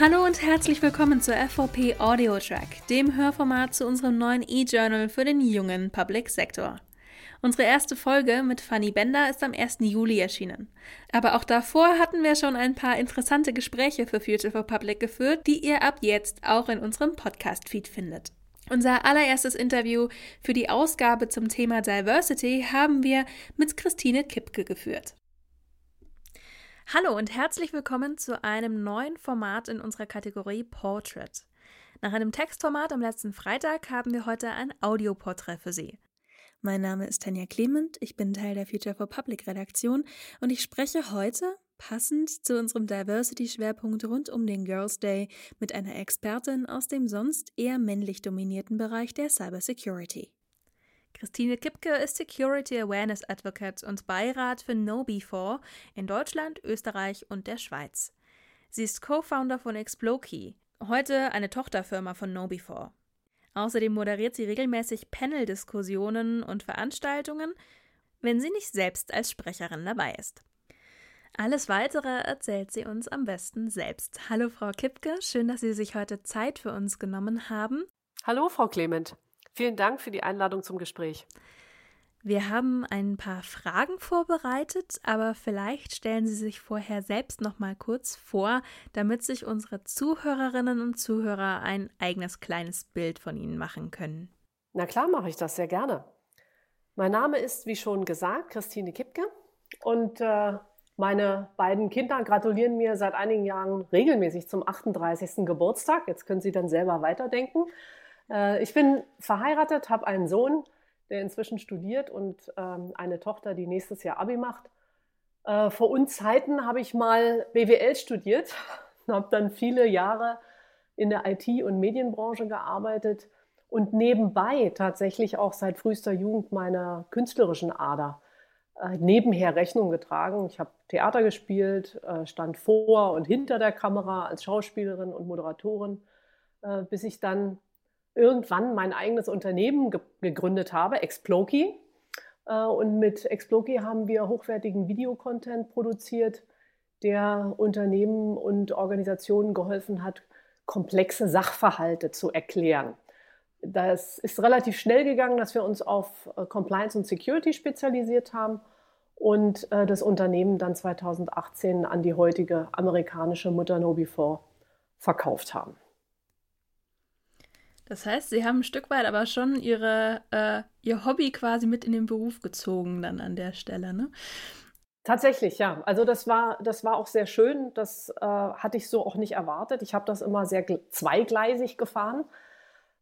Hallo und herzlich willkommen zur FVP Audio Track, dem Hörformat zu unserem neuen E-Journal für den jungen Public Sector. Unsere erste Folge mit Fanny Bender ist am 1. Juli erschienen. Aber auch davor hatten wir schon ein paar interessante Gespräche für Future for Public geführt, die ihr ab jetzt auch in unserem Podcast-Feed findet. Unser allererstes Interview für die Ausgabe zum Thema Diversity haben wir mit Christine Kipke geführt. Hallo und herzlich willkommen zu einem neuen Format in unserer Kategorie Portrait. Nach einem Textformat am letzten Freitag haben wir heute ein Audioporträt für Sie. Mein Name ist Tanja Clement, ich bin Teil der Future for Public Redaktion und ich spreche heute, passend zu unserem Diversity-Schwerpunkt rund um den Girls Day, mit einer Expertin aus dem sonst eher männlich dominierten Bereich der Cybersecurity. Christine Kipke ist Security Awareness Advocate und Beirat für KnowBe4 in Deutschland, Österreich und der Schweiz. Sie ist Co-Founder von Explokey, heute eine Tochterfirma von KnowBe4. Außerdem moderiert sie regelmäßig Panel-Diskussionen und Veranstaltungen, wenn sie nicht selbst als Sprecherin dabei ist. Alles weitere erzählt sie uns am besten selbst. Hallo Frau Kipke, schön, dass Sie sich heute Zeit für uns genommen haben. Hallo Frau Clement. Vielen Dank für die Einladung zum Gespräch. Wir haben ein paar Fragen vorbereitet, aber vielleicht stellen Sie sich vorher selbst noch mal kurz vor, damit sich unsere Zuhörerinnen und Zuhörer ein eigenes kleines Bild von Ihnen machen können. Na klar, mache ich das sehr gerne. Mein Name ist, wie schon gesagt, Christine Kipke und äh, meine beiden Kinder gratulieren mir seit einigen Jahren regelmäßig zum 38. Geburtstag. Jetzt können Sie dann selber weiterdenken. Äh, ich bin verheiratet, habe einen Sohn, der inzwischen studiert und ähm, eine Tochter, die nächstes Jahr Abi macht. Äh, vor Unzeiten habe ich mal BWL studiert und habe dann viele Jahre in der IT- und Medienbranche gearbeitet und nebenbei tatsächlich auch seit frühester Jugend meiner künstlerischen Ader äh, nebenher Rechnung getragen. Ich habe Theater gespielt, stand vor und hinter der Kamera als Schauspielerin und Moderatorin, bis ich dann irgendwann mein eigenes Unternehmen ge gegründet habe, Exploki. Äh, und mit Exploki haben wir hochwertigen Videocontent produziert, der Unternehmen und Organisationen geholfen hat, komplexe Sachverhalte zu erklären. Das ist relativ schnell gegangen, dass wir uns auf äh, Compliance und Security spezialisiert haben und äh, das Unternehmen dann 2018 an die heutige amerikanische Mutter Nobi4 verkauft haben. Das heißt, Sie haben ein Stück weit aber schon ihre, äh, Ihr Hobby quasi mit in den Beruf gezogen dann an der Stelle, ne? Tatsächlich, ja. Also das war, das war auch sehr schön. Das äh, hatte ich so auch nicht erwartet. Ich habe das immer sehr zweigleisig gefahren.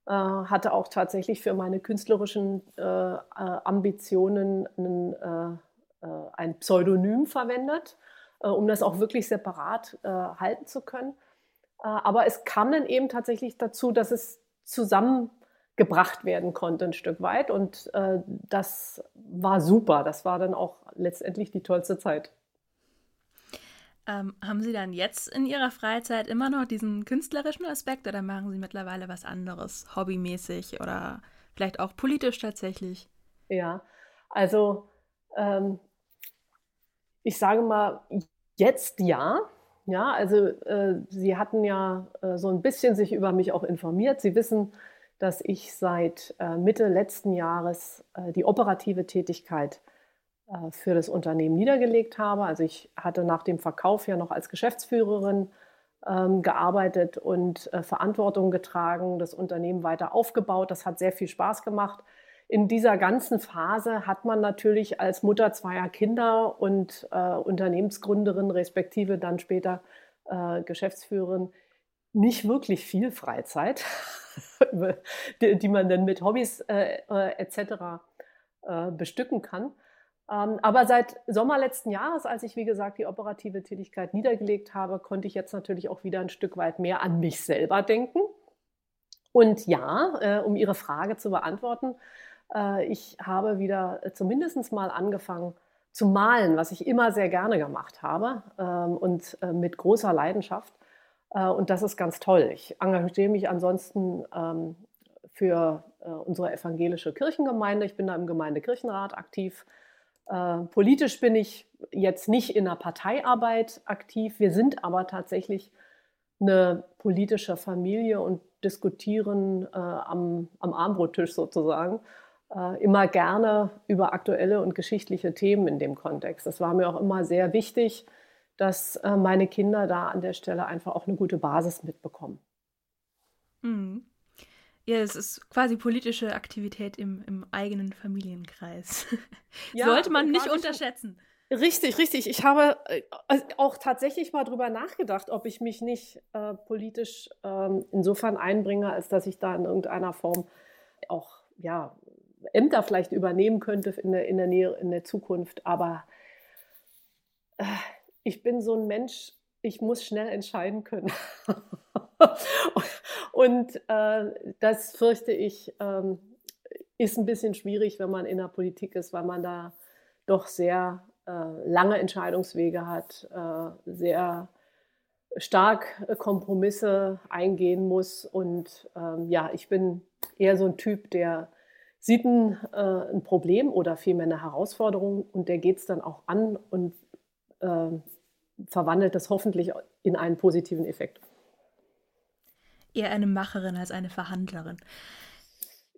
Äh, hatte auch tatsächlich für meine künstlerischen äh, äh Ambitionen einen, äh, ein Pseudonym verwendet, um das auch wirklich separat halten zu können. aber es kam dann eben tatsächlich dazu, dass es zusammengebracht werden konnte ein Stück weit. Und äh, das war super. Das war dann auch letztendlich die tollste Zeit. Ähm, haben Sie dann jetzt in Ihrer Freizeit immer noch diesen künstlerischen Aspekt oder machen Sie mittlerweile was anderes, hobbymäßig oder vielleicht auch politisch tatsächlich? Ja, also ähm, ich sage mal, jetzt ja, ja, also äh, Sie hatten ja äh, so ein bisschen sich über mich auch informiert. Sie wissen, dass ich seit äh, Mitte letzten Jahres äh, die operative Tätigkeit äh, für das Unternehmen niedergelegt habe. Also ich hatte nach dem Verkauf ja noch als Geschäftsführerin ähm, gearbeitet und äh, Verantwortung getragen, das Unternehmen weiter aufgebaut. Das hat sehr viel Spaß gemacht in dieser ganzen Phase hat man natürlich als Mutter zweier Kinder und äh, Unternehmensgründerin, respektive dann später äh, Geschäftsführerin, nicht wirklich viel Freizeit, die, die, man dann mit Hobbys äh, äh etc. Äh, bestücken kann. Ähm, aber seit Sommer letzten Jahres, als ich, wie gesagt, die operative Tätigkeit niedergelegt habe, konnte ich jetzt natürlich auch wieder ein Stück weit mehr an mich selber denken. Und ja, äh, um Ihre Frage zu beantworten, ich habe wieder äh, zumindest mal angefangen zu malen, was ich immer sehr gerne gemacht habe ähm, und äh, mit großer Leidenschaft. Und das ist ganz toll. Ich engagiere mich ansonsten ähm, für unsere evangelische Kirchengemeinde. Ich bin da im Gemeindekirchenrat aktiv. Politisch bin ich jetzt nicht in der Parteiarbeit aktiv. Wir sind aber tatsächlich eine politische Familie und diskutieren äh, am, am Armbrottisch sozusagen äh, immer gerne über aktuelle und geschichtliche Themen in dem Kontext. Das war mir auch immer sehr wichtig, dass äh, meine Kinder da an der Stelle einfach auch eine gute Basis mitbekommen. Mhm. Ja, es ist quasi politische Aktivität im, im eigenen Familienkreis. Ja, Sollte man nicht unterschätzen. Richtig, richtig. Ich habe äh, auch tatsächlich mal drüber nachgedacht, ob ich mich nicht äh, politisch ähm, insofern einbringe, als dass ich da in irgendeiner Form auch ja, Ämter vielleicht übernehmen könnte in der, in der Nähe, in der Zukunft. Aber äh, ich bin so ein Mensch, ich muss schnell entscheiden können. Und äh, das fürchte ich, ähm, ist ein bisschen schwierig, wenn man in der Politik ist, weil man da doch sehr äh, lange Entscheidungswege hat, äh, sehr stark Kompromisse eingehen muss. Und ähm, ja, ich bin eher so ein Typ, der sieht ein, äh, ein Problem oder vielmehr eine Herausforderung und der geht es dann auch an und äh, verwandelt das hoffentlich in einen positiven Effekt. Eher eine Macherin als eine Verhandlerin.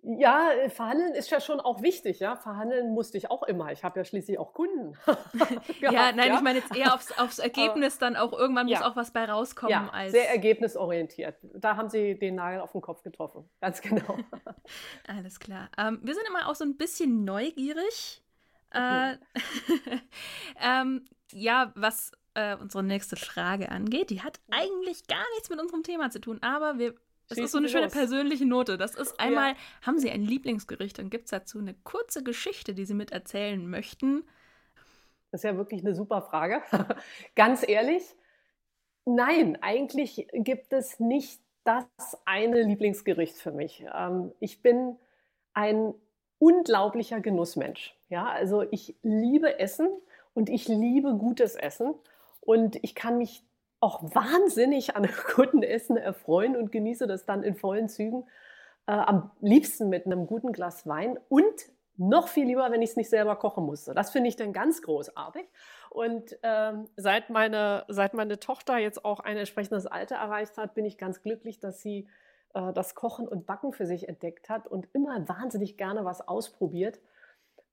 Ja, äh, verhandeln ist ja schon auch wichtig, ja. Verhandeln musste ich auch immer. Ich habe ja schließlich auch Kunden. gehabt, ja, nein, ja? ich meine jetzt eher aufs, aufs Ergebnis dann auch irgendwann ja. muss auch was bei rauskommen. Ja, als sehr ergebnisorientiert. Da haben Sie den Nagel auf den Kopf getroffen. Ganz genau. Alles klar. Ähm, wir sind immer auch so ein bisschen neugierig. Okay. Äh, ähm, ja, was äh, unsere nächste Frage angeht. Die hat eigentlich gar nichts mit unserem Thema zu tun, aber wir das ist so eine schöne los. persönliche Note. Das ist einmal, ja. haben Sie ein Lieblingsgericht und gibt es dazu eine kurze Geschichte, die Sie mit erzählen möchten? Das ist ja wirklich eine super Frage. Ganz ehrlich, nein, eigentlich gibt es nicht das eine Lieblingsgericht für mich. Ähm, ich bin ein unglaublicher Genussmensch. Ja, also ich liebe Essen und ich liebe gutes Essen und ich kann mich auch wahnsinnig an guten Essen erfreuen und genieße das dann in vollen Zügen. Äh, am liebsten mit einem guten Glas Wein und noch viel lieber, wenn ich es nicht selber kochen musste. Das finde ich dann ganz großartig. Und ähm, seit, meine, seit meine Tochter jetzt auch ein entsprechendes Alter erreicht hat, bin ich ganz glücklich, dass sie äh, das Kochen und Backen für sich entdeckt hat und immer wahnsinnig gerne was ausprobiert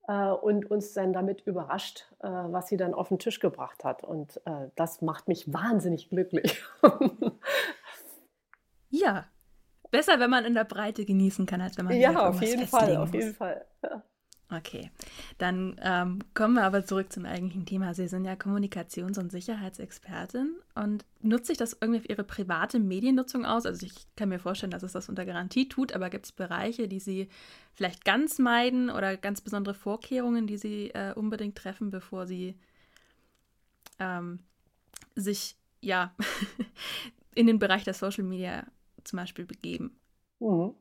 und uns dann damit überrascht, äh, was sie dann auf den Tisch gebracht hat. Und äh, das macht mich wahnsinnig glücklich. ja, besser, wenn man in der Breite genießen kann, als wenn man ja auf jeden Fall, auf jeden Fall. Ja. Okay, dann ähm, kommen wir aber zurück zum eigentlichen Thema. Sie sind ja Kommunikations- und Sicherheitsexpertin und nutzt sich das irgendwie auf Ihre private Mediennutzung aus? Also ich kann mir vorstellen, dass es das unter Garantie tut, aber gibt es Bereiche, die Sie vielleicht ganz meiden oder ganz besondere Vorkehrungen, die Sie äh, unbedingt treffen, bevor Sie ähm, sich ja in den Bereich der Social Media zum Beispiel begeben? Mhm.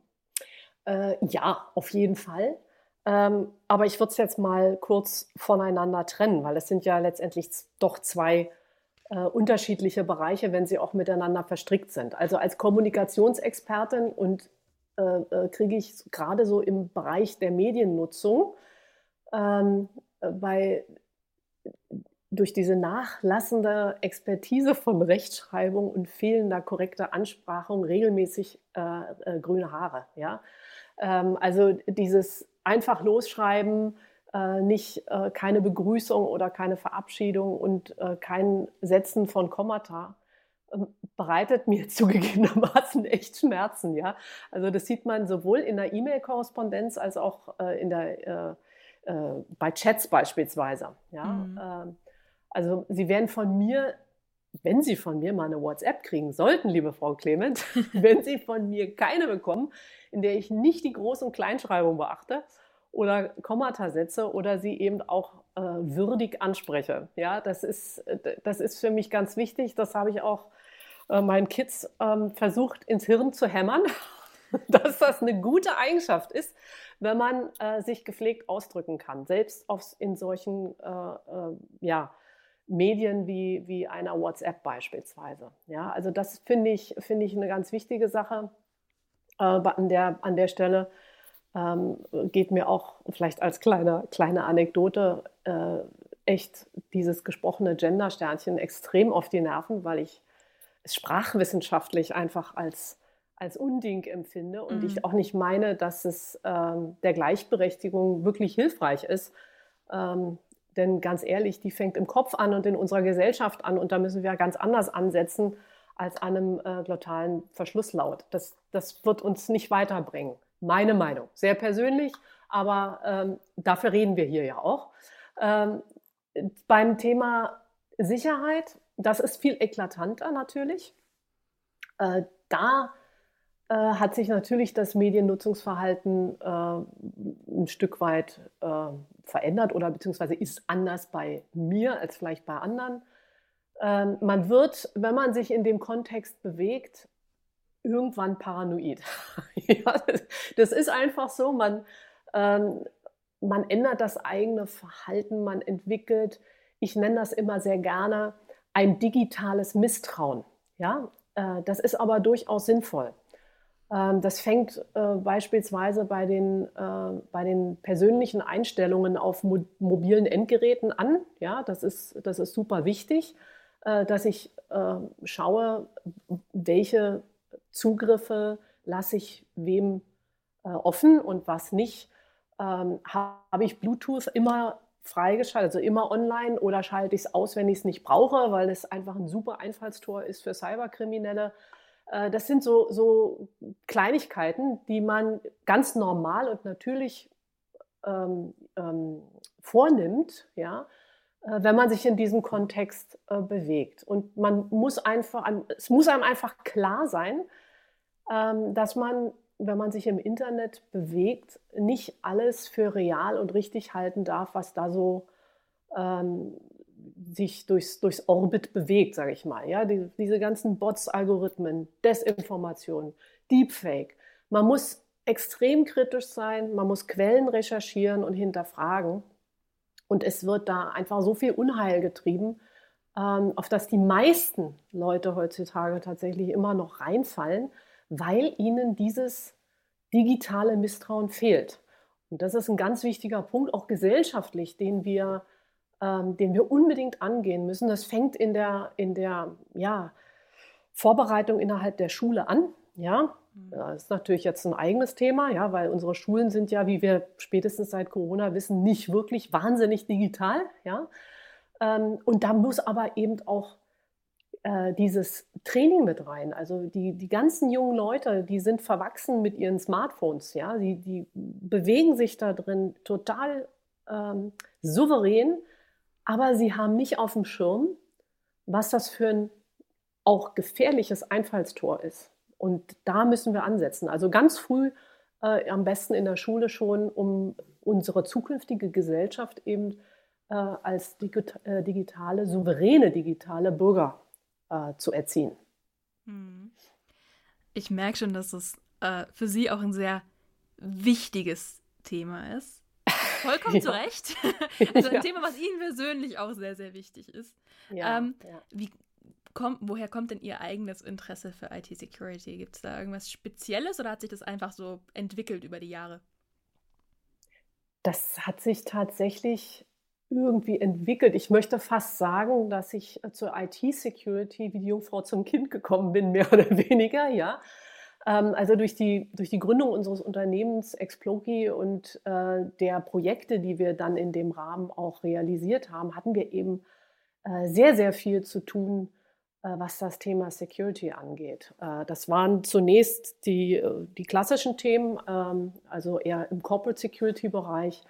Äh, ja, auf jeden Fall. Ähm, aber ich würde es jetzt mal kurz voneinander trennen, weil es sind ja letztendlich doch zwei äh, unterschiedliche Bereiche, wenn sie auch miteinander verstrickt sind. Also als Kommunikationsexpertin und äh, äh, kriege ich gerade so im Bereich der Mediennutzung ähm, bei durch diese nachlassende Expertise von Rechtschreibung und fehlender korrekter Ansprachung regelmäßig äh, äh, grüne Haare. Ja? Ähm, also dieses einfach losschreiben, äh, nicht äh, keine Begrüßung oder keine Verabschiedung und äh, kein Setzen von Kommata ähm, bereitet mir zugegebenermaßen echt Schmerzen, ja. Also das sieht man sowohl in der E-Mail-Korrespondenz als auch in der, bei Chats beispielsweise, ja. Mhm. Ähm, also Sie werden von mir wenn Sie von mir mal eine WhatsApp kriegen sollten, liebe Frau Clement, wenn Sie von mir keine bekommen, in der ich nicht die Groß- und Kleinschreibung beachte oder Kommata setze oder sie eben auch äh, würdig anspreche. Ja, das ist, das ist für mich ganz wichtig. Das habe ich auch äh, meinen Kids ähm, versucht ins Hirn zu hämmern, dass das eine gute Eigenschaft ist, wenn man äh, sich gepflegt ausdrücken kann, selbst aufs, in solchen äh, äh, ja, Medien wie, wie einer WhatsApp beispielsweise. Ja, also das finde ich, finde ich eine ganz wichtige Sache äh, an, der, an der Stelle. Ähm, geht mir auch vielleicht als kleine, kleine Anekdote äh, echt dieses gesprochene Gender-Sternchen extrem auf die Nerven, weil ich es sprachwissenschaftlich einfach als, als Unding empfinde und mhm. ich auch nicht meine, dass es ähm, der Gleichberechtigung wirklich hilfreich ist. Ähm, denn ganz ehrlich, die fängt im Kopf an und in unserer Gesellschaft an und da müssen wir ganz anders ansetzen als einem äh, glottalen Verschlusslaut. Das, das wird uns nicht weiterbringen. Meine Meinung. Sehr persönlich, aber ähm, dafür reden wir hier ja auch. Ähm, beim Thema Sicherheit, das ist viel eklatanter natürlich. Äh, da äh, hat sich natürlich das Mediennutzungsverhalten äh, ein Stück weit äh, verändert oder beziehungsweise ist anders bei mir als vielleicht bei anderen. Ähm, man wird, wenn man sich in dem Kontext bewegt, irgendwann paranoid. ja, das ist einfach so. Man, ähm, man ändert das eigene Verhalten, man entwickelt, ich nenne das immer sehr gerne, ein digitales Misstrauen. Ja, äh, das ist aber durchaus sinnvoll. Ähm, das fängt äh, beispielsweise bei den, äh, bei den persönlichen Einstellungen auf mo mobilen Endgeräten an. Ja, das ist, das ist super wichtig, äh, dass ich äh, schaue, welche Zugriffe lasse ich wem äh, offen und was nicht. Ähm, Habe ich Bluetooth immer freigeschaltet, also immer online oder schalte ich es aus, wenn ich es nicht brauche, weil es einfach ein super Einfallstor ist für Cyberkriminelle. Äh, das sind so, so Kleinigkeiten, die man ganz normal und natürlich ähm, ähm, vornimmt, ja, äh, wenn man sich in diesem Kontext äh, bewegt. Und man muss einfach, es muss einem einfach klar sein, ähm, dass man wenn man sich im Internet bewegt, nicht alles für real und richtig halten darf, was da so ähm, sich durchs, durchs Orbit bewegt, sage ich mal. Ja, die, diese ganzen Bots, Algorithmen, Desinformation, Deepfake. Man muss extrem kritisch sein, man muss Quellen recherchieren und hinterfragen. Und es wird da einfach so viel Unheil getrieben, ähm, auf das die meisten Leute heutzutage tatsächlich immer noch reinfallen weil ihnen dieses digitale Misstrauen fehlt. Und das ist ein ganz wichtiger Punkt, auch gesellschaftlich, den wir, ähm, den wir unbedingt angehen müssen. Das fängt in der, in der ja, Vorbereitung innerhalb der Schule an. Ja, mhm. das ist natürlich jetzt ein eigenes Thema, ja, weil unsere Schulen sind ja, wie wir spätestens seit Corona wissen, nicht wirklich wahnsinnig digital. Ja, ähm, und da muss aber eben auch äh, dieses Training mit rein. Also die, die ganzen jungen Leute, die sind verwachsen mit ihren Smartphones, ja, die, die bewegen sich da drin total ähm, souverän, aber sie haben nicht auf dem Schirm, was das für ein auch gefährliches Einfallstor ist. Und da müssen wir ansetzen. Also ganz früh, äh, am besten in der Schule schon, um unsere zukünftige Gesellschaft eben äh, als äh, digitale, souveräne digitale Bürger äh, zu erziehen. Hm. Ich merke schon, dass es äh, für Sie auch ein sehr wichtiges Thema ist. Vollkommen ja. zu Recht. also ein ja. Thema, was Ihnen persönlich auch sehr, sehr wichtig ist. Ja, ähm, wie, kommt, woher kommt denn Ihr eigenes Interesse für IT-Security? Gibt es da irgendwas Spezielles oder hat sich das einfach so entwickelt über die Jahre? Das hat sich tatsächlich irgendwie entwickelt. Ich möchte fast sagen, dass ich äh, zur IT-Security wie die Jungfrau zum Kind gekommen bin, mehr oder weniger, ja. Ähm, also durch die, durch die Gründung unseres Unternehmens Exploki und äh, der Projekte, die wir dann in dem Rahmen auch realisiert haben, hatten wir eben äh, sehr, sehr viel zu tun, äh, was das Thema Security angeht. Äh, das waren zunächst die, äh, die klassischen Themen, ähm, also eher im Corporate Security-Bereich,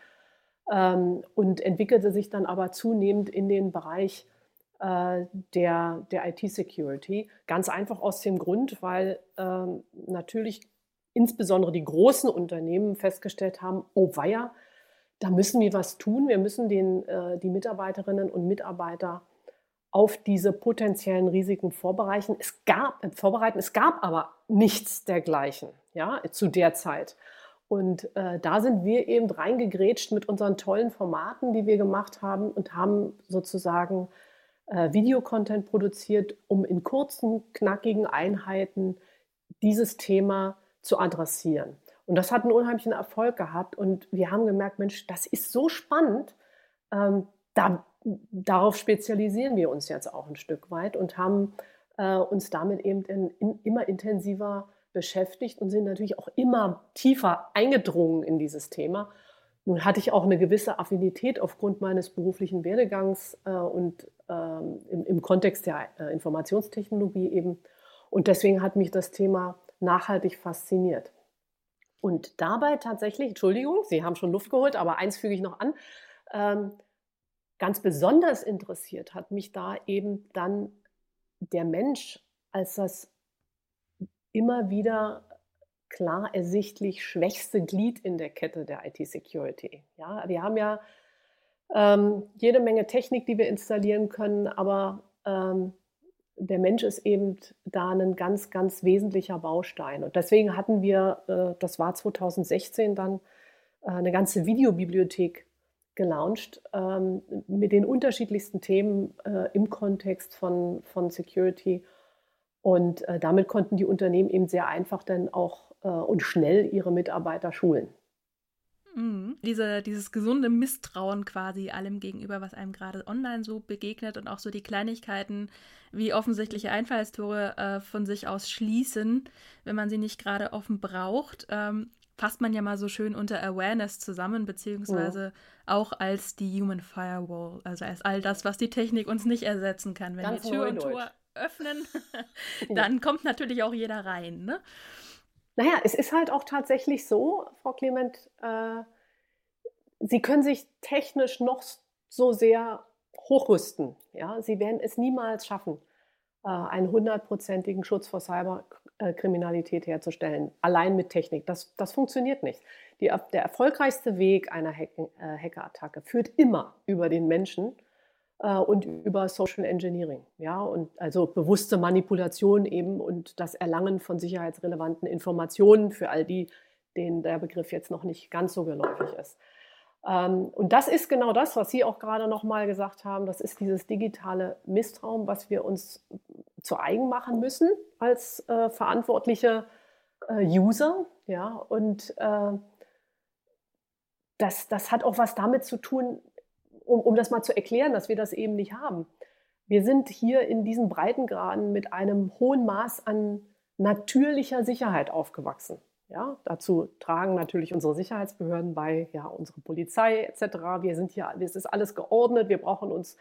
ähm, und entwickelte sich dann aber zunehmend in den Bereich der, der IT-Security. Ganz einfach aus dem Grund, weil ähm, natürlich insbesondere die großen Unternehmen festgestellt haben, oh weia, da müssen wir was tun. Wir müssen den, äh, die Mitarbeiterinnen und Mitarbeiter auf diese potenziellen Risiken vorbereiten. Es gab, äh, vorbereiten. Es gab aber nichts dergleichen ja, zu der Zeit. Und äh, da sind wir eben reingegrätscht mit unseren tollen Formaten, die wir gemacht haben und haben sozusagen äh, Videocontent produziert, um in kurzen, knackigen Einheiten dieses Thema zu adressieren. Und das hat einen unheimlichen Erfolg gehabt. Und wir haben gemerkt, Mensch, das ist so spannend. Ähm, da, darauf spezialisieren wir uns jetzt auch ein Stück weit und haben äh, uns damit eben in, in, immer intensiver beschäftigt und sind natürlich auch immer tiefer eingedrungen in dieses Thema. Nun hatte ich auch eine gewisse Affinität aufgrund meines beruflichen Werdegangs äh, und ähm, im, im, Kontext der äh, Informationstechnologie eben. Und deswegen hat mich das Thema nachhaltig fasziniert. Und dabei tatsächlich, Entschuldigung, Sie haben schon Luft geholt, aber eins füge ich noch an, ähm, ganz besonders interessiert hat mich da eben dann der Mensch als das immer wieder klar ersichtlich schwächste Glied in der Kette der IT-Security. Ja, wir haben ja ähm, jede Menge Technik, die wir installieren können, aber ähm, der Mensch ist eben da ein ganz, ganz wesentlicher Baustein. Und deswegen hatten wir, äh, das war 2016 dann, äh, eine ganze Videobibliothek gelauncht ähm, mit den unterschiedlichsten Themen äh, im Kontext von, von Security. Und äh, damit konnten die Unternehmen eben sehr einfach dann auch und schnell ihre Mitarbeiter schulen. Mhm. Diese, dieses gesunde Misstrauen quasi allem gegenüber, was einem gerade online so begegnet und auch so die Kleinigkeiten wie offensichtliche Einfallstore äh, von sich aus schließen, wenn man sie nicht gerade offen braucht, ähm, fasst man ja mal so schön unter Awareness zusammen, beziehungsweise ja. auch als die Human Firewall, also als all das, was die Technik uns nicht ersetzen kann. Wenn Ganz wir Tür und Tor öffnen, dann kommt natürlich auch jeder rein. Ne? Naja, es ist halt auch tatsächlich so, Frau Clement, äh, Sie können sich technisch noch so sehr hochrüsten. Ja? Sie werden es niemals schaffen, äh, einen hundertprozentigen Schutz vor Cyberkriminalität herzustellen, allein mit Technik. Das, das funktioniert nicht. Die, der erfolgreichste Weg einer Hack, äh, Hackerattacke führt immer über den Menschen und über Social Engineering. Ja, und also bewusste Manipulation eben und das Erlangen von sicherheitsrelevanten Informationen für all die, denen der Begriff jetzt noch nicht ganz so geläufig ist. Ähm, und das ist genau das, was Sie auch gerade noch mal gesagt haben. Das ist dieses digitale Misstrauen, was wir uns zu eigen machen müssen als äh, verantwortliche äh, User. Ja, und äh, das, das hat auch was damit zu tun, um, um das mal zu erklären, dass wir das eben nicht haben. Wir sind hier in diesen Breitengraden mit einem hohen Maß an natürlicher Sicherheit aufgewachsen. Ja, dazu tragen natürlich unsere Sicherheitsbehörden bei, ja, unsere Polizei etc. Wir sind hier, es ist alles geordnet, wir brauchen uns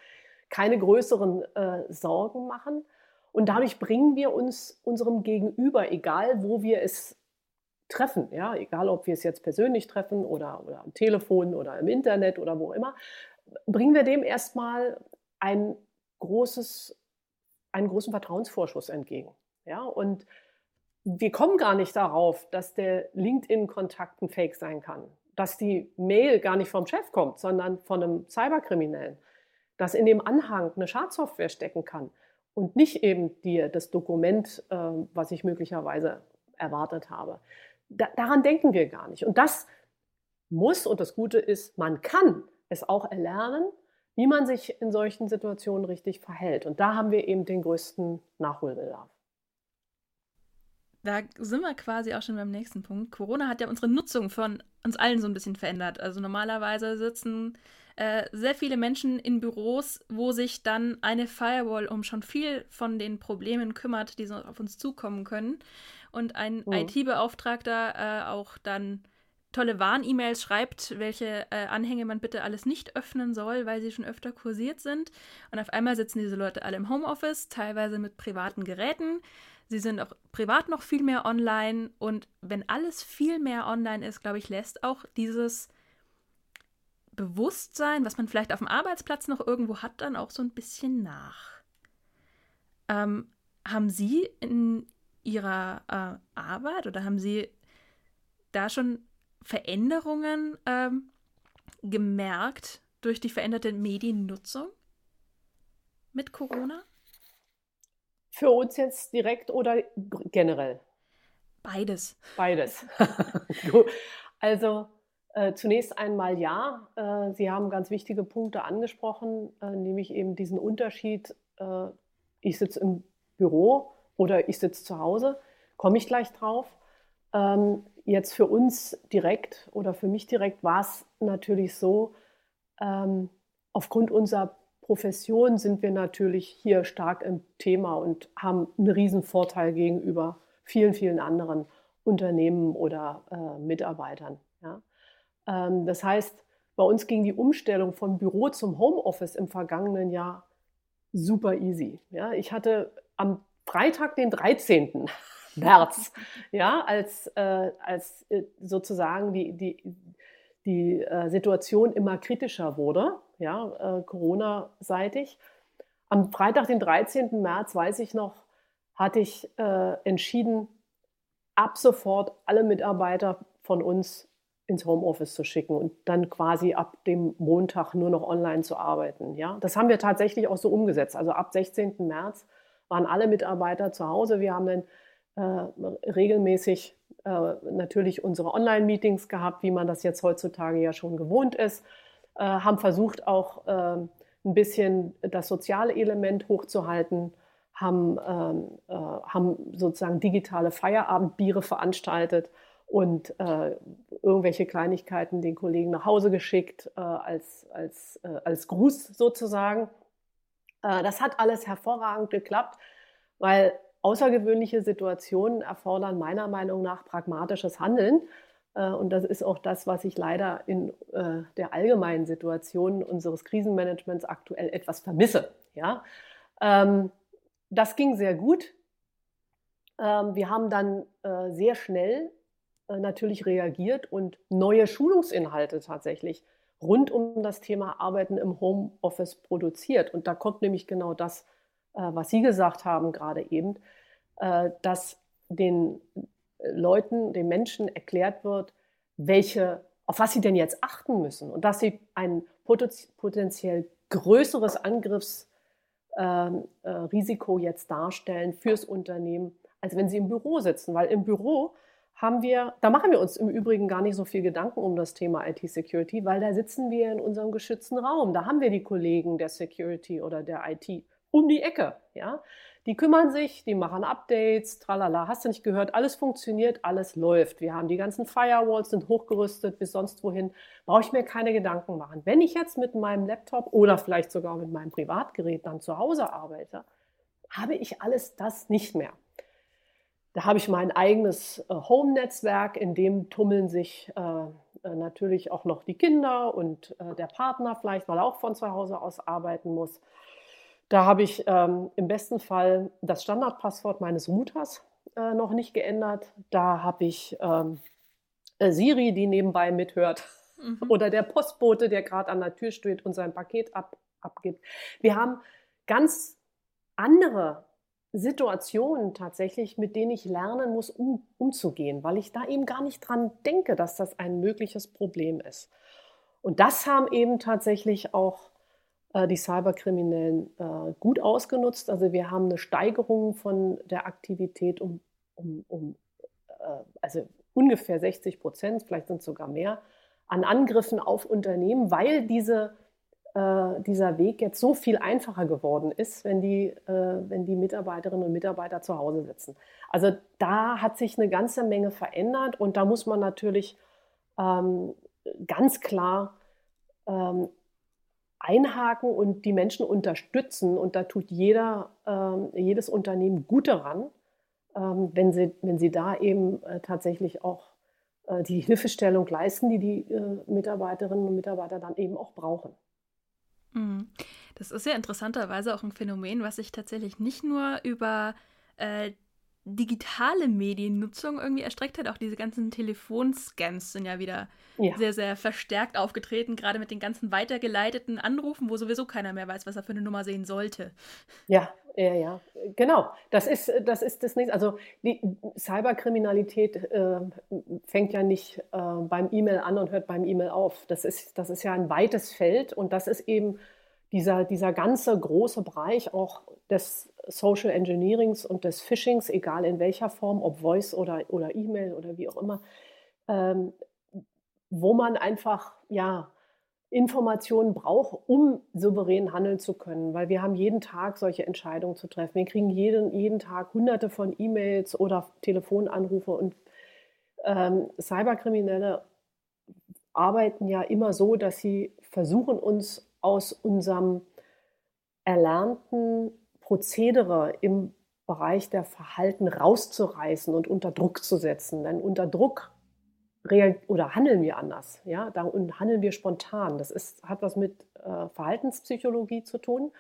keine größeren äh, Sorgen machen. Und dadurch bringen wir uns unserem Gegenüber, egal wo wir es treffen, ja, egal ob wir es jetzt persönlich treffen oder, oder am Telefon oder im Internet oder wo immer, bringen wir dem erstmal ein großes, einen großen Vertrauensvorschuss entgegen. Ja, und wir kommen gar nicht darauf, dass der LinkedIn-Kontakt ein Fake sein kann, dass die Mail gar nicht vom Chef kommt, sondern von einem Cyberkriminellen, dass in dem Anhang eine Schadsoftware stecken kann und nicht eben dir das Dokument, äh, was ich möglicherweise erwartet habe. Da, daran denken wir gar nicht. Und das muss, und das Gute ist, man kann es auch erlernen, wie man sich in solchen Situationen richtig verhält. Und da haben wir eben den größten Nachholbedarf. Da sind wir quasi auch schon beim nächsten Punkt. Corona hat ja unsere Nutzung von uns allen so ein bisschen verändert. Also normalerweise sitzen äh, sehr viele Menschen in Büros, wo sich dann eine Firewall um schon viel von den Problemen kümmert, die so auf uns zukommen können. Und ein oh. IT-Beauftragter äh, auch dann tolle Warn-E-Mails schreibt, welche äh, Anhänge man bitte alles nicht öffnen soll, weil sie schon öfter kursiert sind. Und auf einmal sitzen diese Leute alle im Homeoffice, teilweise mit privaten Geräten. Sie sind auch privat noch viel mehr online. Und wenn alles viel mehr online ist, glaube ich, lässt auch dieses Bewusstsein, was man vielleicht auf dem Arbeitsplatz noch irgendwo hat, dann auch so ein bisschen nach. Ähm, haben Sie in Ihrer äh, Arbeit oder haben Sie da schon Veränderungen ähm, gemerkt durch die veränderte Mediennutzung mit Corona? Für uns jetzt direkt oder generell? Beides. Beides. also äh, zunächst einmal ja. Äh, Sie haben ganz wichtige Punkte angesprochen, äh, nämlich eben diesen Unterschied, äh, ich sitze im Büro oder ich sitze zu Hause, komme ich gleich drauf. Ähm, jetzt für uns direkt oder für mich direkt war es natürlich so, ähm, aufgrund unserer Profession sind wir natürlich hier stark im Thema und haben einen riesen Vorteil gegenüber vielen, vielen anderen Unternehmen oder äh, Mitarbeitern. Ja. Ähm, das heißt, bei uns ging die Umstellung von Büro zum Homeoffice im vergangenen Jahr super easy. Ja. Ich hatte am Freitag, den 13. März, ja, als, äh, als äh, sozusagen die, die, die äh, Situation immer kritischer wurde, ja, äh, Corona-seitig. Am Freitag, den 13. März, weiß ich noch, hatte ich äh, entschieden, ab sofort alle Mitarbeiter von uns ins Homeoffice zu schicken und dann quasi ab dem Montag nur noch online zu arbeiten. Ja, das haben wir tatsächlich auch so umgesetzt. Also ab 16. März waren alle Mitarbeiter zu Hause. Wir haben dann regelmäßig äh, natürlich unsere Online-Meetings gehabt, wie man das jetzt heutzutage ja schon gewohnt ist, äh, haben versucht auch äh, ein bisschen das soziale Element hochzuhalten, haben, äh, sozusagen digitale Feierabendbiere veranstaltet und äh, irgendwelche Kleinigkeiten den Kollegen nach Hause geschickt als, als, als Gruß sozusagen. das hat alles hervorragend geklappt, weil außergewöhnliche Situationen erfordern meiner Meinung nach pragmatisches Handeln. Äh, und das ist auch das, was ich leider in äh, der allgemeinen Situation unseres Krisenmanagements aktuell etwas vermisse. Ja? Ähm, das ging sehr gut. Ähm, wir haben dann äh, sehr schnell natürlich reagiert und neue Schulungsinhalte tatsächlich rund um das Thema Arbeiten im Homeoffice produziert. Und da kommt nämlich genau das, was Sie gesagt haben gerade eben, äh, dass den Leuten, den Menschen erklärt wird, welche, auf was sie denn jetzt achten müssen und dass sie ein potenziell größeres Angriffsrisiko ähm, jetzt darstellen fürs Unternehmen, als wenn sie im Büro sitzen. Weil im Büro haben wir, da machen wir uns im Übrigen gar nicht so viel Gedanken um das Thema IT-Security, weil da sitzen wir in unserem geschützten Raum. Da haben wir die Kollegen der Security oder der IT um die Ecke. Ja? Die kümmern sich, die machen Updates, tralala, hast du nicht gehört, alles funktioniert, alles läuft. Wir haben die ganzen Firewalls, sind hochgerüstet bis sonst wohin. Brauche ich mir keine Gedanken machen. Wenn ich jetzt mit meinem Laptop oder vielleicht sogar mit meinem Privatgerät dann zu Hause arbeite, habe ich alles das nicht mehr. Da habe ich mein eigenes äh, Home-Netzwerk, in dem tummeln sich äh, äh, natürlich auch noch die Kinder und äh, der Partner vielleicht, weil er auch von zu Hause aus arbeiten muss. Da habe ich ähm, im besten Fall das Standardpasswort meines Routers äh, noch nicht geändert. Da habe ich ähm, äh, Siri, die nebenbei mithört. Mhm. Oder der Postbote, der gerade an der Tür steht und sein Paket ab, abgibt. Wir haben ganz andere Situationen tatsächlich, mit denen ich lernen muss, um, umzugehen, weil ich da eben gar nicht dran denke, dass das ein mögliches Problem ist. Und das haben eben tatsächlich auch die Cyberkriminellen äh, gut ausgenutzt. Also wir haben eine Steigerung von der Aktivität um, um, um äh, also ungefähr 60 Prozent, vielleicht sind es sogar mehr, an Angriffen auf Unternehmen, weil diese, äh, dieser Weg jetzt so viel einfacher geworden ist, wenn die, äh, wenn die Mitarbeiterinnen und Mitarbeiter zu Hause sitzen. Also da hat sich eine ganze Menge verändert und da muss man natürlich ähm, ganz klar ähm, einhaken und die Menschen unterstützen. Und da tut jeder, ähm, jedes Unternehmen gut daran, ähm, wenn, sie, wenn sie da eben äh, tatsächlich auch äh, die Hilfestellung leisten, die die äh, Mitarbeiterinnen und Mitarbeiter dann eben auch brauchen. Mhm. Das ist ja interessanterweise auch ein Phänomen, was sich tatsächlich nicht nur über äh, digitale Mediennutzung irgendwie erstreckt hat. Auch diese ganzen Telefonscams sind ja wieder ja. sehr, sehr verstärkt aufgetreten, gerade mit den ganzen weitergeleiteten Anrufen, wo sowieso keiner mehr weiß, was er für eine Nummer sehen sollte. Ja, ja, ja, genau. Das ist das, ist das nächste. Also die Cyberkriminalität äh, fängt ja nicht äh, beim E-Mail an und hört beim E-Mail auf. Das ist, das ist ja ein weites Feld und das ist eben dieser, dieser ganze große Bereich auch des Social Engineerings und des Phishings, egal in welcher Form, ob Voice oder, oder E-Mail oder wie auch immer, ähm, wo man einfach ja, Informationen braucht, um souverän handeln zu können, weil wir haben jeden Tag solche Entscheidungen zu treffen. Wir kriegen jeden, jeden Tag hunderte von E-Mails oder Telefonanrufe und ähm, Cyberkriminelle arbeiten ja immer so, dass sie versuchen, uns aus unserem erlernten Prozedere im Bereich der Verhalten rauszureißen und unter Druck zu setzen. Denn unter Druck oder handeln wir anders, ja, da handeln wir spontan. Das ist, hat was mit äh, Verhaltenspsychologie zu tun.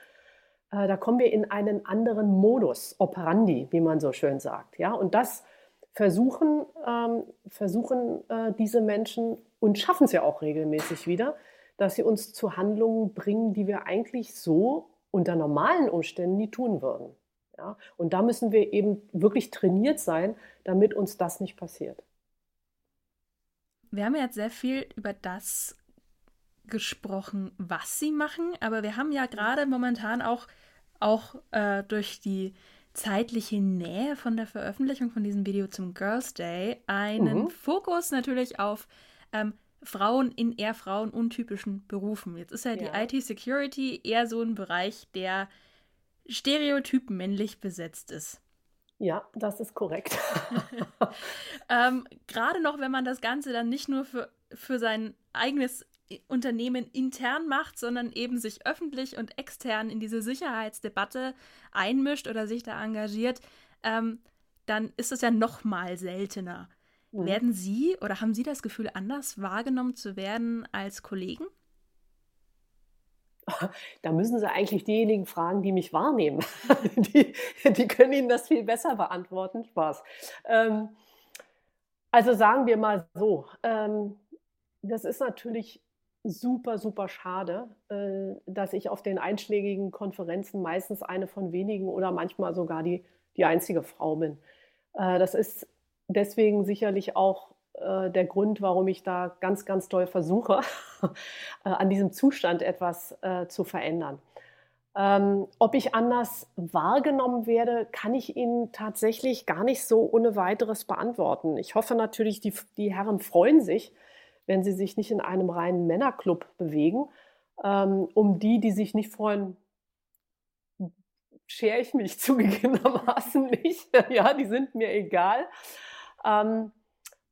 Äh, da kommen wir in einen anderen Modus operandi, wie man so schön sagt, ja. Und das versuchen, ähm, versuchen äh, diese Menschen und schaffen es ja auch regelmäßig wieder, dass sie uns zu Handlungen bringen, die wir eigentlich so unter normalen Umständen nie tun würden. Ja? Und da müssen wir eben wirklich trainiert sein, damit uns das nicht passiert. Wir haben jetzt sehr viel über das gesprochen, was sie machen, aber wir haben ja gerade momentan auch, auch äh, durch die zeitliche Nähe von der Veröffentlichung von diesem Video zum Girls Day einen mhm. Fokus natürlich auf ähm, Frauen in eher frauenuntypischen Berufen. Jetzt ist ja, ja. die IT-Security eher so ein Bereich, der stereotyp männlich besetzt ist. Ja, das ist korrekt. ähm, Gerade noch, wenn man das Ganze dann nicht nur für, für sein eigenes Unternehmen intern macht, sondern eben sich öffentlich und extern in diese Sicherheitsdebatte einmischt oder sich da engagiert, ähm, dann ist es ja noch mal seltener. Mhm. Werden Sie oder haben Sie das Gefühl, anders wahrgenommen zu werden als Kollegen? Da müssen Sie eigentlich diejenigen fragen, die mich wahrnehmen. die, die, können Ihnen das viel besser beantworten. Spaß. Ähm, also sagen wir mal so, ähm, das ist natürlich super, super schade, äh, dass ich auf den einschlägigen Konferenzen meistens eine von wenigen oder manchmal sogar die, die einzige Frau bin. Äh, das ist deswegen sicherlich auch äh, der Grund, warum ich da ganz, ganz doll versuche, äh, an diesem Zustand etwas äh, zu verändern. Ähm, ob ich anders wahrgenommen werde, kann ich Ihnen tatsächlich gar nicht so ohne weiteres beantworten. Ich hoffe natürlich, die, die Herren freuen sich, wenn sie sich nicht in einem reinen Männerclub bewegen. Ähm, um die, die sich nicht freuen, schere ich mich zugegebenermaßen nicht. ja, die sind mir egal. Ähm,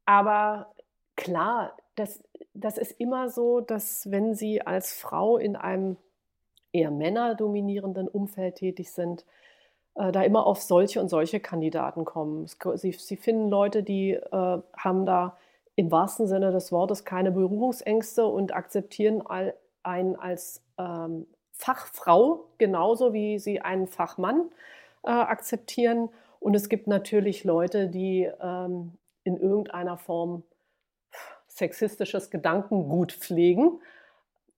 aber klar, das, das ist immer so, dass wenn Sie als Frau in einem eher männerdominierenden Umfeld tätig sind, äh, da immer auf solche und solche Kandidaten kommen. Sie, Sie finden Leute, die äh, haben da im wahrsten Sinne des Wortes keine Berührungsängste und akzeptieren all, einen als ähm, Fachfrau genauso wie sie einen Fachmann äh, akzeptieren. Und es gibt natürlich Leute, die ähm, in irgendeiner Form sexistisches Gedankengut pflegen.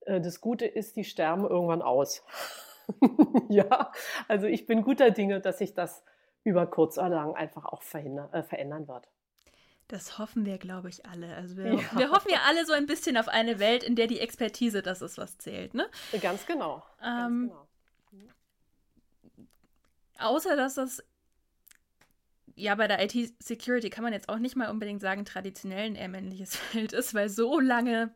Äh, das Gute ist, die sterben irgendwann aus. ja, also ich bin guter Dinge, dass sich das über kurz oder lang einfach auch äh, verändern wird. Das hoffen wir, glaube ich, alle. Also wir, ja. wir, hoffen ja alle so ein bisschen auf eine Welt, in der die Expertise das ist, was zählt, ne? Ganz genau. Ähm, Ganz genau. Außer dass das ja, bei der IT-Security kann man jetzt auch nicht mal unbedingt sagen, traditionell ein eher männliches Feld ist, weil so lange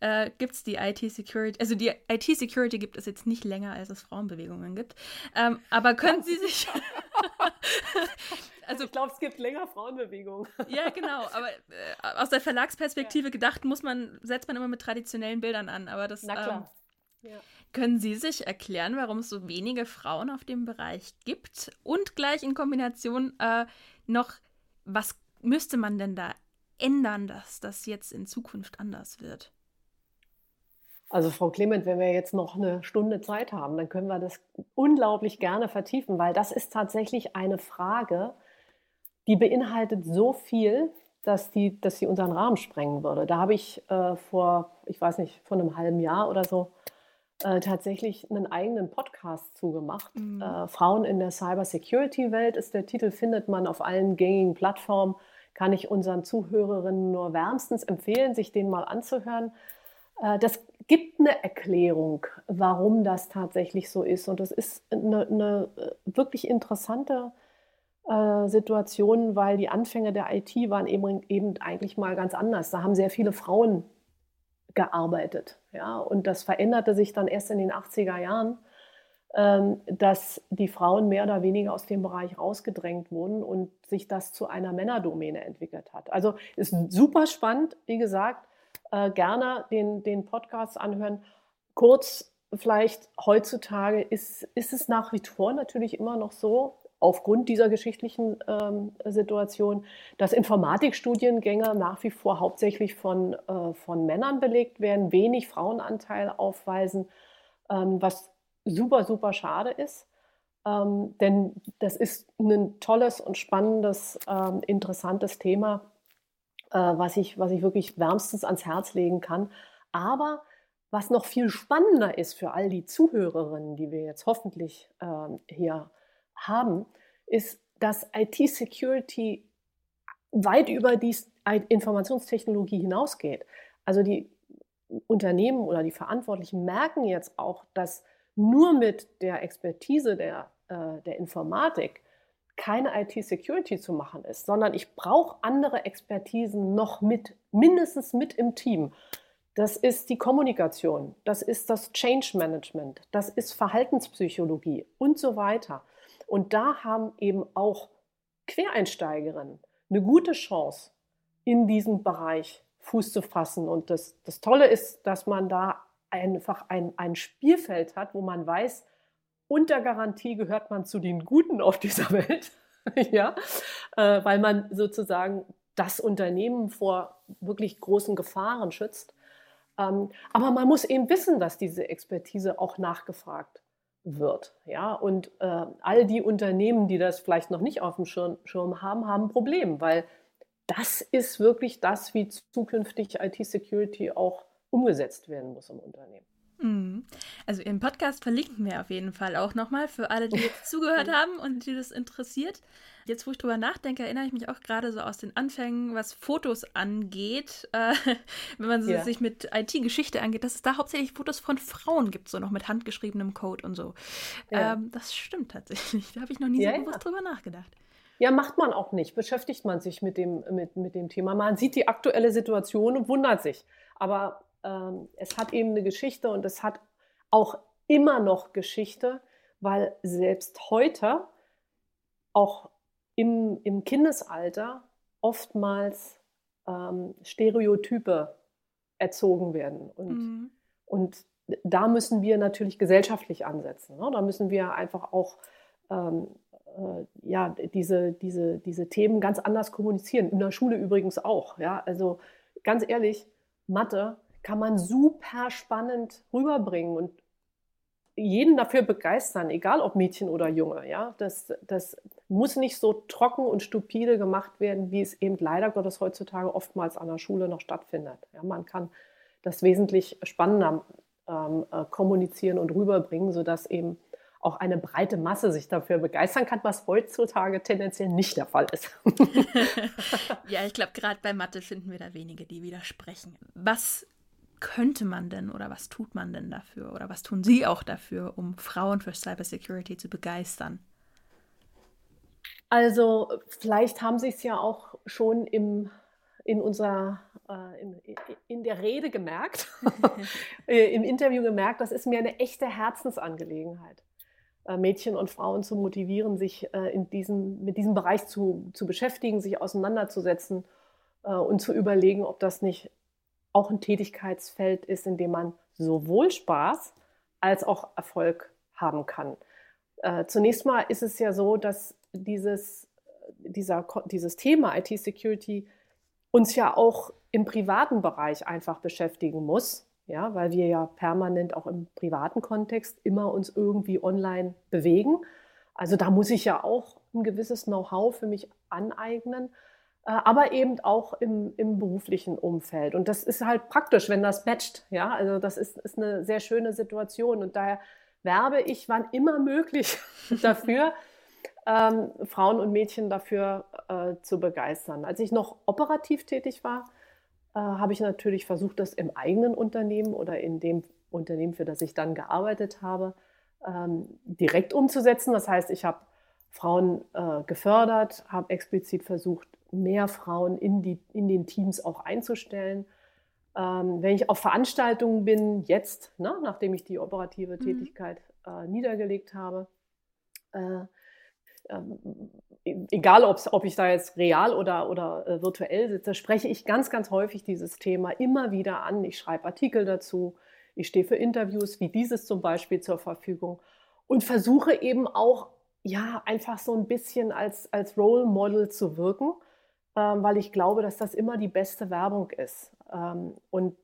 äh, gibt es die IT-Security, also die IT-Security gibt es jetzt nicht länger, als es Frauenbewegungen gibt. Ähm, aber können Sie sich. also, ich glaube, es gibt länger Frauenbewegungen. ja, genau, aber äh, aus der Verlagsperspektive ja. gedacht, muss man, setzt man immer mit traditionellen Bildern an, aber das. Na klar. Ähm, ja. Können Sie sich erklären, warum es so wenige Frauen auf dem Bereich gibt? Und gleich in Kombination äh, noch, was müsste man denn da ändern, dass das jetzt in Zukunft anders wird? Also Frau Clement, wenn wir jetzt noch eine Stunde Zeit haben, dann können wir das unglaublich gerne vertiefen, weil das ist tatsächlich eine Frage, die beinhaltet so viel, dass, die, dass sie unseren Rahmen sprengen würde. Da habe ich äh, vor, ich weiß nicht, vor einem halben Jahr oder so äh, tatsächlich einen eigenen Podcast zugemacht. Mhm. Äh, Frauen in der Cyber-Security-Welt ist der Titel, findet man auf allen gängigen Plattformen. Kann ich unseren Zuhörerinnen nur wärmstens empfehlen, sich den mal anzuhören. Äh, das gibt eine Erklärung, warum das tatsächlich so ist. Und das ist eine, eine äh, wirklich interessante äh, Situation, weil die Anfänge der IT waren eben, eben eigentlich mal ganz anders. Da haben sehr viele Frauen gearbeitet. Ja? Und das veränderte sich dann erst in den 80er Jahren, ähm, dass die Frauen mehr oder weniger aus dem Bereich rausgedrängt wurden und sich das zu einer Männerdomäne entwickelt hat. Also ist super spannend, wie gesagt, äh, gerne den, den Podcast anhören. Kurz vielleicht heutzutage ist, ist es nach wie vor natürlich immer noch so, aufgrund dieser geschichtlichen ähm, Situation, dass Informatikstudiengänge nach wie vor hauptsächlich von, äh, von Männern belegt werden, wenig Frauenanteil aufweisen, ähm, was super, super schade ist. Ähm, denn das ist ein tolles und spannendes, ähm, interessantes Thema, äh, was, ich, was ich wirklich wärmstens ans Herz legen kann. Aber was noch viel spannender ist für all die Zuhörerinnen, die wir jetzt hoffentlich ähm, hier haben, ist, dass IT-Security weit über die Informationstechnologie hinausgeht. Also die Unternehmen oder die Verantwortlichen merken jetzt auch, dass nur mit der Expertise der, äh, der Informatik keine IT-Security zu machen ist, sondern ich brauche andere Expertisen noch mit, mindestens mit im Team. Das ist die Kommunikation, das ist das Change Management, das ist Verhaltenspsychologie und so weiter. Und da haben eben auch Quereinsteigerinnen eine gute Chance, in diesem Bereich Fuß zu fassen. Und das, das Tolle ist, dass man da einfach ein, ein Spielfeld hat, wo man weiß, unter Garantie gehört man zu den Guten auf dieser Welt, ja, äh, weil man sozusagen das Unternehmen vor wirklich großen Gefahren schützt. Ähm, aber man muss eben wissen, dass diese Expertise auch nachgefragt wird. Ja? Und äh, all die Unternehmen, die das vielleicht noch nicht auf dem Schirm, Schirm haben, haben ein Problem, weil das ist wirklich das, wie zukünftig IT-Security auch umgesetzt werden muss im Unternehmen. Mhm. Also im Podcast verlinken wir auf jeden Fall auch nochmal für alle, die jetzt zugehört haben und die das interessiert. Jetzt, wo ich drüber nachdenke, erinnere ich mich auch gerade so aus den Anfängen, was Fotos angeht, äh, wenn man so ja. sich mit IT-Geschichte angeht, dass es da hauptsächlich Fotos von Frauen gibt, so noch mit handgeschriebenem Code und so. Ja. Ähm, das stimmt tatsächlich. Da habe ich noch nie ja, so bewusst drüber nachgedacht. Ja, macht man auch nicht. Beschäftigt man sich mit dem, mit, mit dem Thema. Man sieht die aktuelle Situation und wundert sich. Aber ähm, es hat eben eine Geschichte und es hat auch immer noch Geschichte, weil selbst heute auch im, im Kindesalter oftmals ähm, Stereotype erzogen werden. Und, mhm. und da müssen wir natürlich gesellschaftlich ansetzen. Ne? Da müssen wir einfach auch ähm, äh, ja, diese, diese, diese Themen ganz anders kommunizieren. In der Schule übrigens auch. Ja? Also ganz ehrlich, Mathe kann man super spannend rüberbringen und jeden dafür begeistern, egal ob Mädchen oder Junge. Ja? Das, das muss nicht so trocken und stupide gemacht werden, wie es eben leider Gottes heutzutage oftmals an der Schule noch stattfindet. Ja? Man kann das wesentlich spannender ähm, äh, kommunizieren und rüberbringen, sodass eben auch eine breite Masse sich dafür begeistern kann, was heutzutage tendenziell nicht der Fall ist. ja, ich glaube, gerade bei Mathe finden wir da wenige, die widersprechen. Was könnte man denn oder was tut man denn dafür oder was tun Sie auch dafür, um Frauen für Cybersecurity zu begeistern? Also vielleicht haben Sie es ja auch schon im, in unserer äh, in, in, der Rede gemerkt, äh, im Interview gemerkt, das ist mir eine echte Herzensangelegenheit. Äh, Mädchen und Frauen zu motivieren, sich äh, in diesem, mit diesem Bereich zu, zu beschäftigen, sich auseinanderzusetzen äh, und zu überlegen, ob das nicht auch ein Tätigkeitsfeld ist, in dem man sowohl Spaß als auch Erfolg haben kann. Äh, zunächst mal ist es ja so, dass dieses, dieser, dieses Thema IT-Security uns ja auch im privaten Bereich einfach beschäftigen muss, ja, weil wir ja permanent auch im privaten Kontext immer uns irgendwie online bewegen. Also da muss ich ja auch ein gewisses Know-how für mich aneignen. Äh, aber eben auch im, im beruflichen Umfeld. Und das ist halt praktisch, wenn das matcht. Ja, also das ist, ist eine sehr schöne Situation. Und daher werbe ich, wann immer möglich, dafür, ähm, Frauen und Mädchen dafür äh, zu begeistern. Als ich noch operativ tätig war, äh, habe ich natürlich versucht, das im eigenen Unternehmen oder in dem Unternehmen, für das ich dann gearbeitet habe, ähm, direkt umzusetzen. Das heißt, ich habe Frauen äh, gefördert, habe explizit versucht, mehr Frauen in, die, in den Teams auch einzustellen. Ähm, wenn ich auf Veranstaltungen bin, jetzt, ne, nachdem ich die operative mhm. Tätigkeit äh, niedergelegt habe, äh, äh, egal ob ich da jetzt real oder, oder äh, virtuell sitze, spreche ich ganz, ganz häufig dieses Thema immer wieder an. Ich schreibe Artikel dazu, Ich stehe für Interviews wie dieses zum Beispiel zur Verfügung und versuche eben auch, ja, einfach so ein bisschen als, als Role Model zu wirken, ähm, weil ich glaube, dass das immer die beste Werbung ist. Ähm, und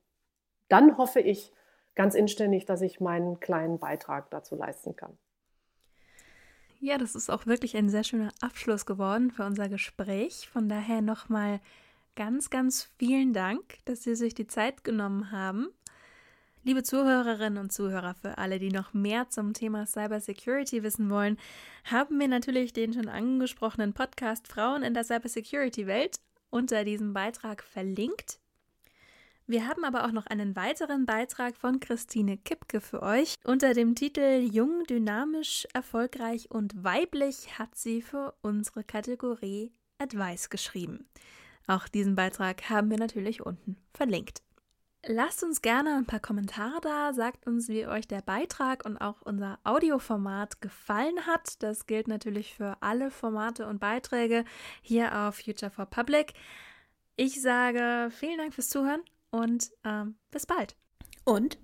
dann hoffe ich ganz inständig, dass ich meinen kleinen Beitrag dazu leisten kann. Ja, das ist auch wirklich ein sehr schöner Abschluss geworden für unser Gespräch. Von daher nochmal ganz, ganz vielen Dank, dass Sie sich die Zeit genommen haben. Liebe Zuhörerinnen und Zuhörer, für alle, die noch mehr zum Thema Cybersecurity wissen wollen, haben wir natürlich den schon angesprochenen Podcast Frauen in der Cybersecurity-Welt unter diesem Beitrag verlinkt. Wir haben aber auch noch einen weiteren Beitrag von Christine Kipke für euch. Unter dem Titel Jung, dynamisch, erfolgreich und weiblich hat sie für unsere Kategorie Advice geschrieben. Auch diesen Beitrag haben wir natürlich unten verlinkt. Lasst uns gerne ein paar Kommentare da, sagt uns, wie euch der Beitrag und auch unser Audioformat gefallen hat. Das gilt natürlich für alle Formate und Beiträge hier auf Future for Public. Ich sage vielen Dank fürs Zuhören und ähm, bis bald. Und?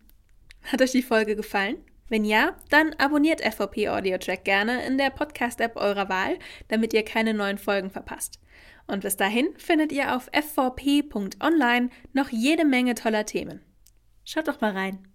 Hat euch die Folge gefallen? Wenn ja, dann abonniert FVP Audio Track gerne in der Podcast-App eurer Wahl, damit ihr keine neuen Folgen verpasst. Und bis dahin findet ihr auf fvp.online noch jede Menge toller Themen. Schaut doch mal rein.